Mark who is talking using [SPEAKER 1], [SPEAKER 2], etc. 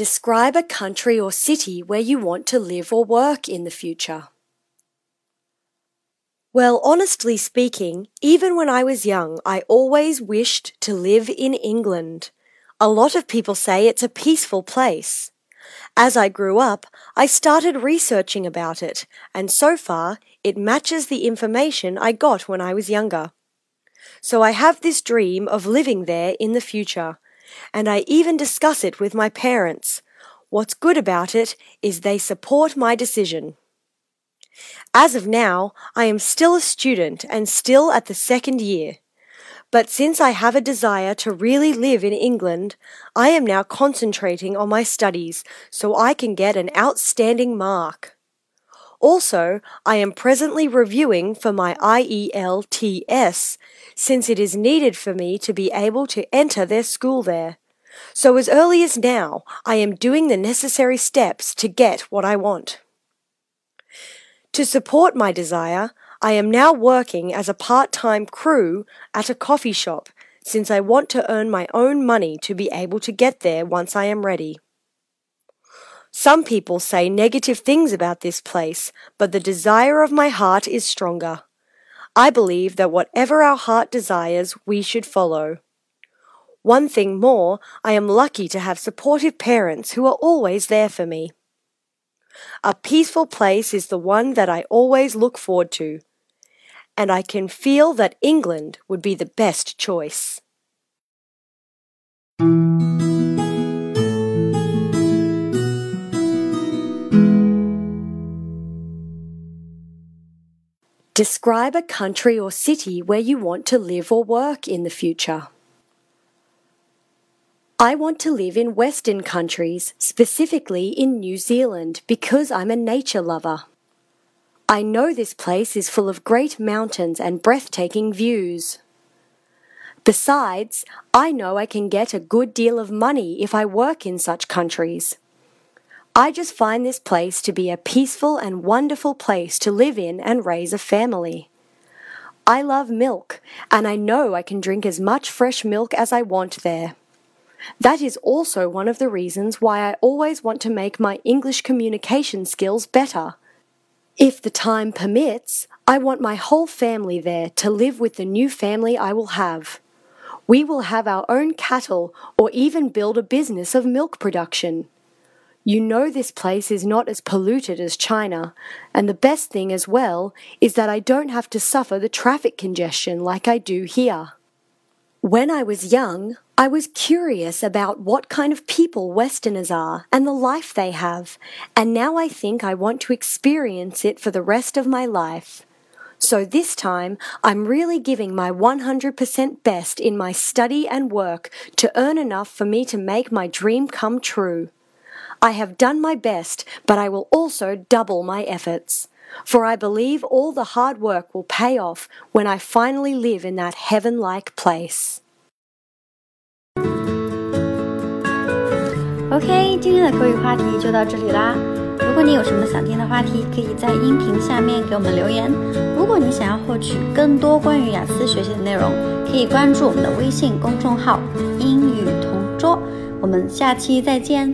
[SPEAKER 1] Describe a country or city where you want to live or work in the future. Well, honestly speaking, even when I was young, I always wished to live in England. A lot of people say it's a peaceful place. As I grew up, I started researching about it, and so far, it matches the information I got when I was younger. So I have this dream of living there in the future and I even discuss it with my parents. What's good about it is they support my decision. As of now, I am still a student and still at the second year. But since I have a desire to really live in England, I am now concentrating on my studies so I can get an outstanding mark. Also, I am presently reviewing for my IELTS since it is needed for me to be able to enter their school there. So as early as now, I am doing the necessary steps to get what I want. To support my desire, I am now working as a part-time crew at a coffee shop since I want to earn my own money to be able to get there once I am ready. Some people say negative things about this place, but the desire of my heart is stronger. I believe that whatever our heart desires, we should follow. One thing more, I am lucky to have supportive parents who are always there for me. A peaceful place is the one that I always look forward to, and I can feel that England would be the best choice. Describe a country or city where you want to live or work in the future. I want to live in Western countries, specifically in New Zealand, because I'm a nature lover. I know this place is full of great mountains and breathtaking views. Besides, I know I can get a good deal of money if I work in such countries. I just find this place to be a peaceful and wonderful place to live in and raise a family. I love milk, and I know I can drink as much fresh milk as I want there. That is also one of the reasons why I always want to make my English communication skills better. If the time permits, I want my whole family there to live with the new family I will have. We will have our own cattle or even build a business of milk production. You know this place is not as polluted as China, and the best thing as well is that I don't have to suffer the traffic congestion like I do here. When I was young, I was curious about what kind of people Westerners are and the life they have, and now I think I want to experience it for the rest of my life. So this time, I'm really giving my 100% best in my study and work to earn enough for me to make my dream come true. I have done my best, but I will also double my efforts. For I believe all the hard work will pay off when I finally live in that heaven like place.
[SPEAKER 2] OK，今天的口语话题就到这里啦。如果你有什么想听的话题，可以在音频下面给我们留言。如果你想要获取更多关于雅思学习的内容，可以关注我们的微信公众号“英语同桌”。我们下期再见。